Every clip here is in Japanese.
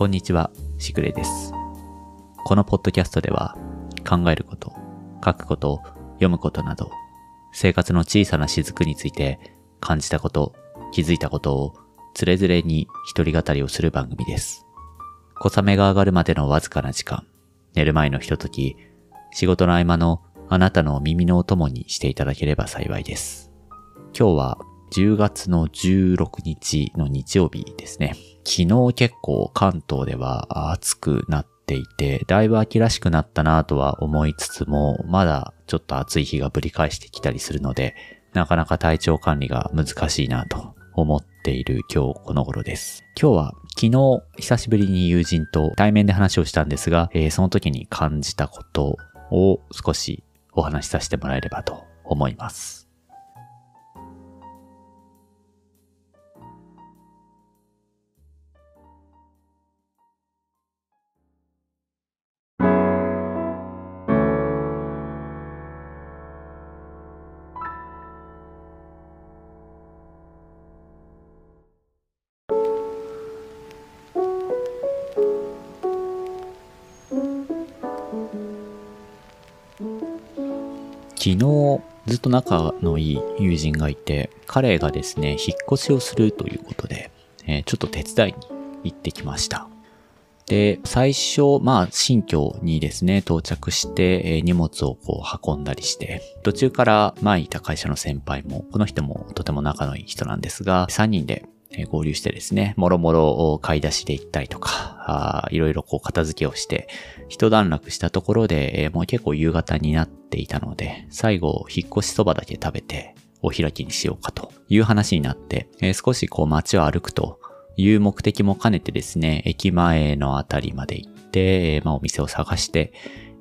こんにちは、しぐれです。このポッドキャストでは、考えること、書くこと、読むことなど、生活の小さな雫について感じたこと、気づいたことを、つれづれに一人語りをする番組です。小雨が上がるまでのわずかな時間、寝る前のひととき、仕事の合間のあなたの耳のお供にしていただければ幸いです。今日は10月の16日の日曜日ですね。昨日結構関東では暑くなっていて、だいぶ秋らしくなったなとは思いつつも、まだちょっと暑い日がぶり返してきたりするので、なかなか体調管理が難しいなと思っている今日この頃です。今日は昨日久しぶりに友人と対面で話をしたんですが、えーその時に感じたことを少しお話しさせてもらえればと思います。昨日ずっと仲のいい友人がいて、彼がですね、引っ越しをするということで、えーちょっと手伝いに行ってきました。で、最初、まあ、新居にですね、到着して、え荷物をこう運んだりして、途中から前いた会社の先輩も、この人もとても仲のいい人なんですが、3人で合流してですね、もろもろ買い出しで行ったりとか、あーいろいろこう片付けをして、一段落したところで、えーもう結構夕方になっていたので、最後、引っ越しそばだけ食べて、お開きにしようかという話になって、えー少しこう街を歩くという目的も兼ねてですね、駅前のあたりまで行って、えまあお店を探して、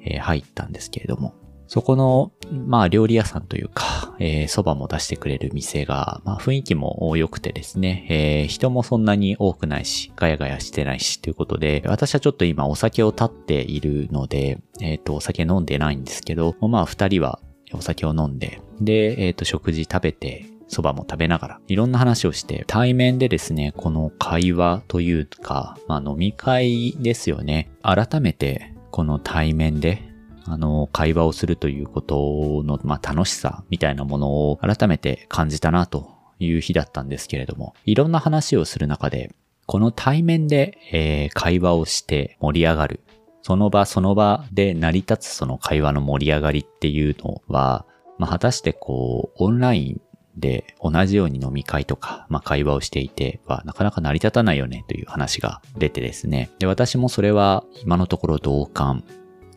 えー入ったんですけれども、そこの、まあ料理屋さんというか、えー蕎麦も出してくれる店が、まあ雰囲気も良くてですね、えー人もそんなに多くないし、ガヤガヤしてないしということで、私はちょっと今お酒を立っているので、えっ、と、お酒飲んでないんですけど、まあ二人はお酒を飲んで、で、えっ、と、食事食べて、蕎麦も食べながら、いろんな話をして、対面でですね、この会話というか、まあ飲み会ですよね。改めて、この対面で、あの、会話をするということの、まあ、楽しさみたいなものを改めて感じたなという日だったんですけれども、いろんな話をする中で、この対面で、えー会話をして盛り上がる。その場その場で成り立つその会話の盛り上がりっていうのは、まあ、果たしてこう、オンラインで同じように飲み会とか、まあ、会話をしていてはなかなか成り立たないよねという話が出てですね。で、私もそれは今のところ同感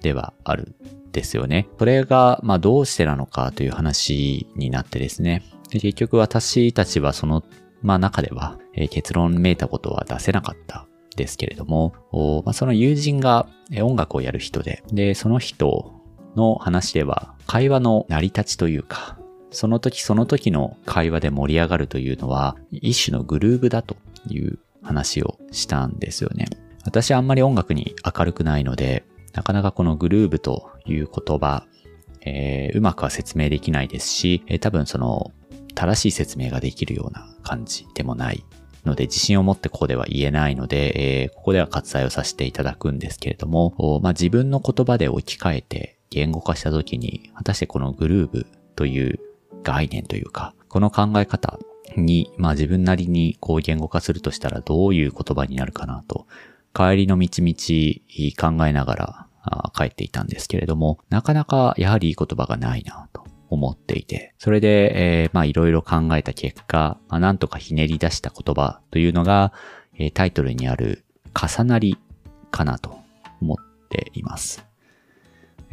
ではあるんですよね。それが、まあどうしてなのかという話になってですね。で結局私たちはその、まあ中では、えー結論めいたことは出せなかったですけれども、まあ、その友人が音楽をやる人で、で、その人の話では会話の成り立ちというか、その時その時の会話で盛り上がるというのは一種のグルーブだという話をしたんですよね。私はあんまり音楽に明るくないので、なかなかこのグルーブという言葉、えーうまくは説明できないですし、えー多分その正しい説明ができるような感じでもないので、自信を持ってここでは言えないので、えーここでは割愛をさせていただくんですけれども、まあ、自分の言葉で置き換えて言語化したときに、果たしてこのグルーブという概念というか、この考え方に、まあ自分なりにこう言語化するとしたらどういう言葉になるかなと、帰りの道々考えながら帰っていたんですけれども、なかなかやはりいい言葉がないなと思っていて、それで、えーまあいろいろ考えた結果、まあなんとかひねり出した言葉というのが、えータイトルにある重なりかなと思っています。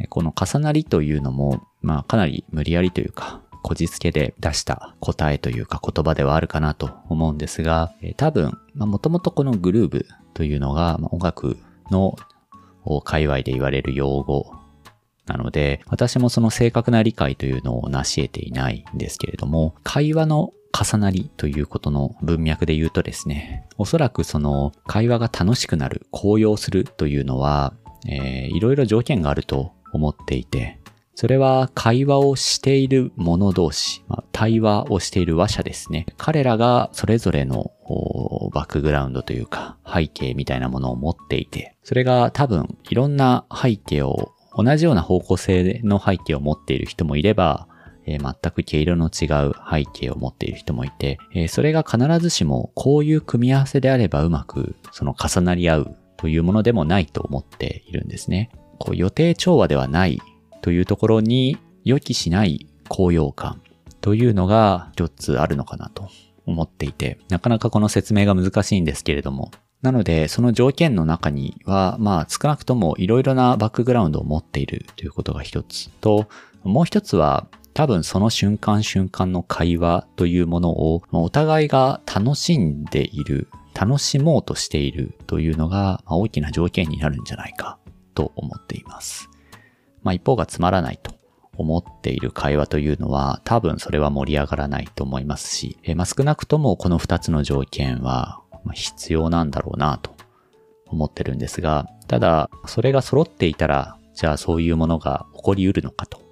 この重なりというのも、まあかなり無理やりというか、こじつけで出した答えというか言葉ではあるかなと思うんですが、多分、まあもともとこのグルーブというのが、まあ音楽の界隈で言われる用語なので、私もその正確な理解というのを成し得ていないんですけれども、会話の重なりということの文脈で言うとですね、おそらくその会話が楽しくなる、高揚するというのは、えーいろいろ条件があると思っていて、それは会話をしている者同士、まあ、対話をしている話者ですね。彼らがそれぞれのバックグラウンドというか背景みたいなものを持っていて、それが多分いろんな背景を、同じような方向性の背景を持っている人もいれば、えー、全く毛色の違う背景を持っている人もいて、えー、それが必ずしもこういう組み合わせであればうまくその重なり合うというものでもないと思っているんですね。こう予定調和ではないというところに予期しない高揚感というのが一つあるのかなと思っていて、なかなかこの説明が難しいんですけれども、なので、その条件の中には、まあ、少なくともいろいろなバックグラウンドを持っているということが一つと、もう一つは、多分その瞬間瞬間の会話というものを、お互いが楽しんでいる、楽しもうとしているというのが、大きな条件になるんじゃないかと思っています。まあ一方がつまらないと思っている会話というのは多分それは盛り上がらないと思いますし、えまあ、少なくともこの二つの条件は必要なんだろうなと思ってるんですが、ただそれが揃っていたら、じゃあそういうものが起こり得るのかと。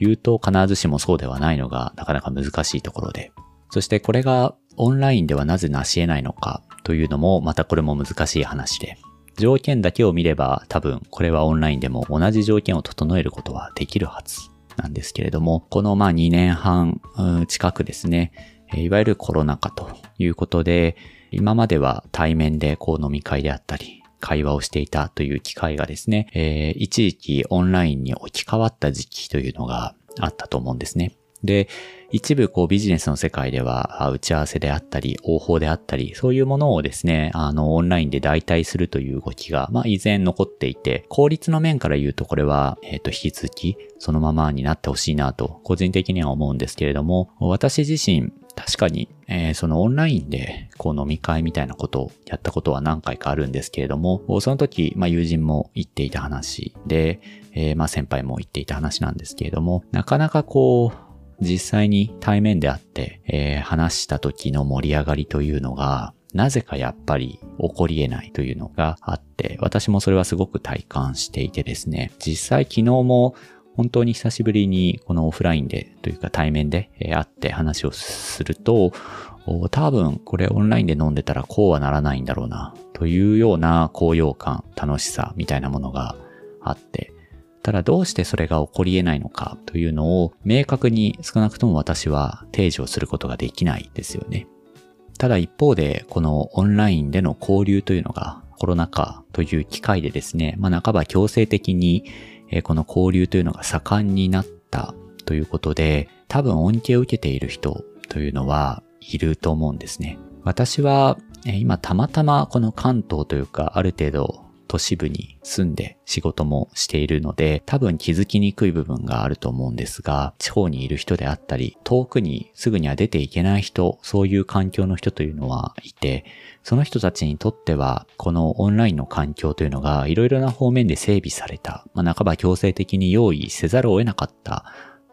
いうと必ずしもそうではないのがなかなか難しいところで、そしてこれがオンラインではなぜ成し得ないのかというのもまたこれも難しい話で、条件だけを見れば多分これはオンラインでも同じ条件を整えることはできるはずなんですけれども、このまあ2年半近くですね、いわゆるコロナ禍ということで、今までは対面でこう飲み会であったり、会話をしていたという機会がですね、えー、一時期オンラインに置き換わった時期というのがあったと思うんですね。で、一部こうビジネスの世界では打ち合わせであったり、応報であったり、そういうものをですね、あの、オンラインで代替するという動きが、まあ依然残っていて、効率の面から言うとこれは、えっ、ー、と、引き続きそのままになってほしいなと、個人的には思うんですけれども、私自身、確かに、えー、そのオンラインでこう飲み会みたいなことをやったことは何回かあるんですけれども、その時、まあ友人も言っていた話で、えー、まあ先輩も言っていた話なんですけれども、なかなかこう、実際に対面であって、えー、話した時の盛り上がりというのが、なぜかやっぱり起こり得ないというのがあって、私もそれはすごく体感していてですね、実際昨日も本当に久しぶりにこのオフラインでというか対面で会って話をすると、多分これオンラインで飲んでたらこうはならないんだろうなというような高揚感、楽しさみたいなものがあって、ただどうしてそれが起こり得ないのかというのを明確に少なくとも私は提示をすることができないですよね。ただ一方でこのオンラインでの交流というのがコロナ禍という機会でですね、まあ半ば強制的にこの交流というのが盛んになったということで、多分恩恵を受けている人というのはいると思うんですね。私は今たまたまこの関東というかある程度都市部に住んで仕事もしているので、多分気づきにくい部分があると思うんですが、地方にいる人であったり、遠くにすぐには出ていけない人、そういう環境の人というのはいて、その人たちにとっては、このオンラインの環境というのがいろいろな方面で整備された、まあ、半ば強制的に用意せざるを得なかった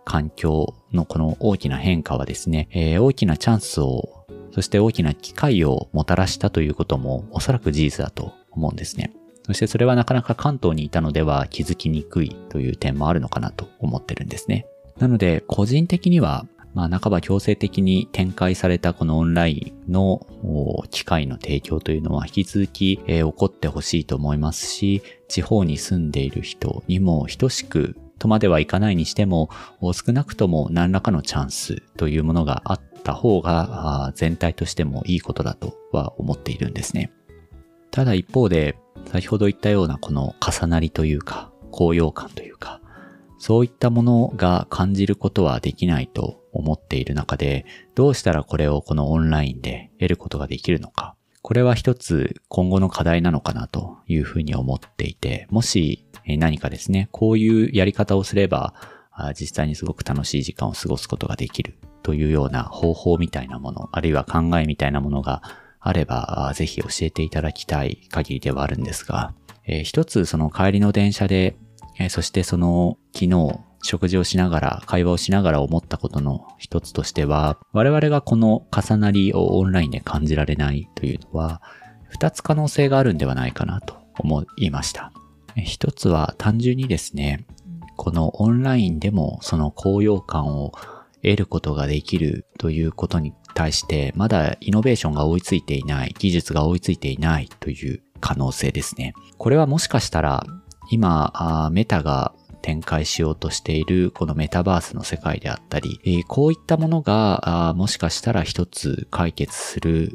環境のこの大きな変化はですね、えー、大きなチャンスを、そして大きな機会をもたらしたということもおそらく事実だと思うんですね。そしてそれはなかなか関東にいたのでは気づきにくいという点もあるのかなと思ってるんですね。なので、個人的には、まあ、半ば強制的に展開されたこのオンラインの機会の提供というのは引き続き、えー、起こってほしいと思いますし、地方に住んでいる人にも等しくとまではいかないにしても、少なくとも何らかのチャンスというものがあった方が全体としてもいいことだとは思っているんですね。ただ一方で、先ほど言ったようなこの重なりというか、高揚感というか、そういったものが感じることはできないと思っている中で、どうしたらこれをこのオンラインで得ることができるのか。これは一つ今後の課題なのかなというふうに思っていて、もし何かですね、こういうやり方をすれば、実際にすごく楽しい時間を過ごすことができるというような方法みたいなもの、あるいは考えみたいなものがあれば、ぜひ教えていただきたい限りではあるんですが、えー、一つその帰りの電車で、えー、そしてその昨日食事をしながら、会話をしながら思ったことの一つとしては、我々がこの重なりをオンラインで感じられないというのは、二つ可能性があるんではないかなと思いました。一つは単純にですね、このオンラインでもその高揚感を得ることができるということに対して、まだイノベーションが追いついていない、技術が追いついていないという可能性ですね。これはもしかしたら、今、メタが展開しようとしているこのメタバースの世界であったり、こういったものがもしかしたら一つ解決する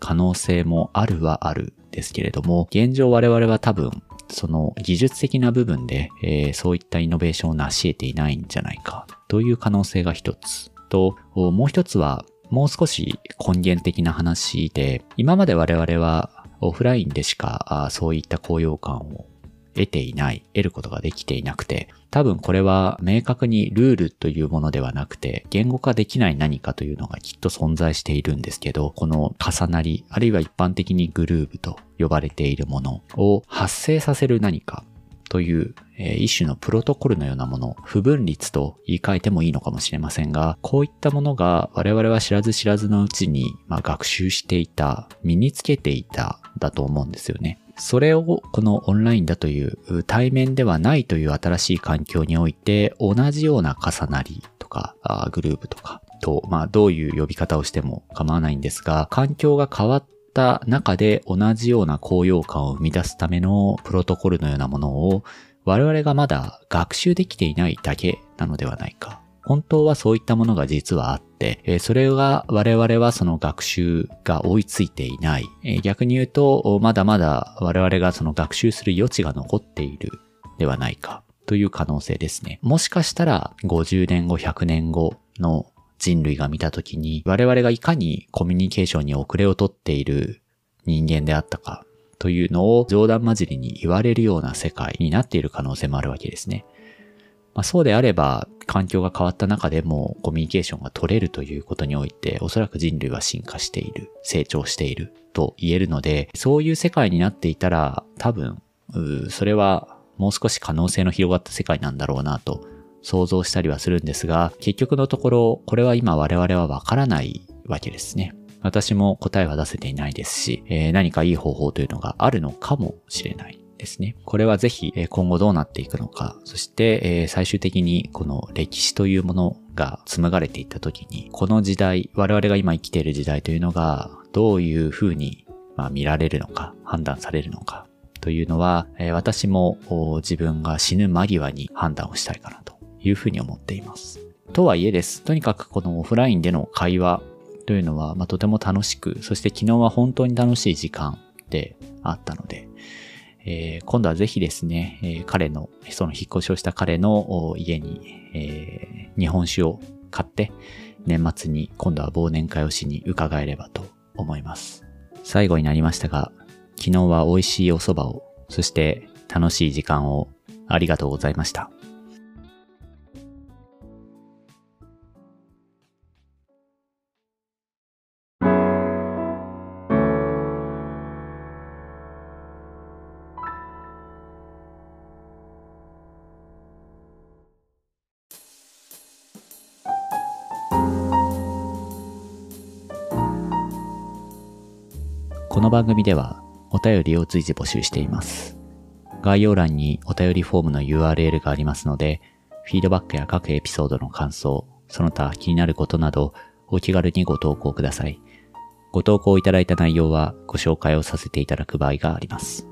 可能性もあるはあるですけれども、現状我々は多分その技術的な部分で、えー、そういったイノベーションを成し得ていないんじゃないかという可能性が一つと、もう一つはもう少し根源的な話で、今まで我々はオフラインでしかそういった高揚感を得ていない、得ることができていなくて、多分これは明確にルールというものではなくて、言語化できない何かというのがきっと存在しているんですけど、この重なり、あるいは一般的にグルーブと呼ばれているものを発生させる何かという、えー、一種のプロトコルのようなもの、不分率と言い換えてもいいのかもしれませんが、こういったものが我々は知らず知らずのうちに、まあ、学習していた、身につけていた、だと思うんですよね。それをこのオンラインだという対面ではないという新しい環境において同じような重なりとかグループとかと、まあどういう呼び方をしても構わないんですが、環境が変わった中で同じような高揚感を生み出すためのプロトコルのようなものを我々がまだ学習できていないだけなのではないか。本当はそういったものが実はあって、それが我々はその学習が追いついていない。逆に言うと、まだまだ我々がその学習する余地が残っているではないかという可能性ですね。もしかしたら50年後、100年後の人類が見たときに、我々がいかにコミュニケーションに遅れをとっている人間であったかというのを冗談交じりに言われるような世界になっている可能性もあるわけですね。まあ、そうであれば、環境が変わった中でもコミュニケーションが取れるということにおいて、おそらく人類は進化している、成長していると言えるので、そういう世界になっていたら、多分、それはもう少し可能性の広がった世界なんだろうなと想像したりはするんですが、結局のところ、これは今我々はわからないわけですね。私も答えは出せていないですし、えー、何かいい方法というのがあるのかもしれない。ですね。これはぜひ今後どうなっていくのか、そして最終的にこの歴史というものが紡がれていった時に、この時代、我々が今生きている時代というのがどういうふうに見られるのか、判断されるのかというのは、私も自分が死ぬ間際に判断をしたいかなというふうに思っています。とはいえです。とにかくこのオフラインでの会話というのは、まあ、とても楽しく、そして昨日は本当に楽しい時間であったので、えー、今度はぜひですね、えー、彼の、その引っ越しをした彼の家に、えー、日本酒を買って、年末に今度は忘年会をしに伺えればと思います。最後になりましたが、昨日は美味しいお蕎麦を、そして楽しい時間をありがとうございました。この番組ではお便りを随時募集しています。概要欄にお便りフォームの URL がありますので、フィードバックや各エピソードの感想、その他気になることなどお気軽にご投稿ください。ご投稿いただいた内容はご紹介をさせていただく場合があります。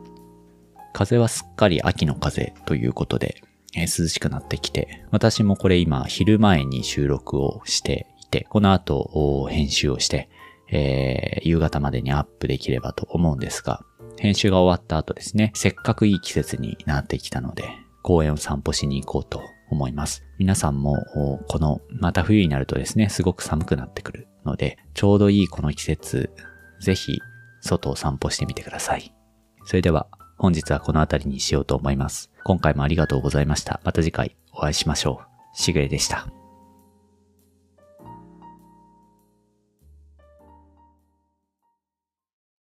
風はすっかり秋の風ということで、えー、涼しくなってきて、私もこれ今昼前に収録をしていて、この後編集をして、えー、夕方までにアップできればと思うんですが、編集が終わった後ですね、せっかくいい季節になってきたので、公園を散歩しに行こうと思います。皆さんも、この、また冬になるとですね、すごく寒くなってくるので、ちょうどいいこの季節、ぜひ、外を散歩してみてください。それでは、本日はこの辺りにしようと思います。今回もありがとうございました。また次回お会いしましょう。しぐれでした。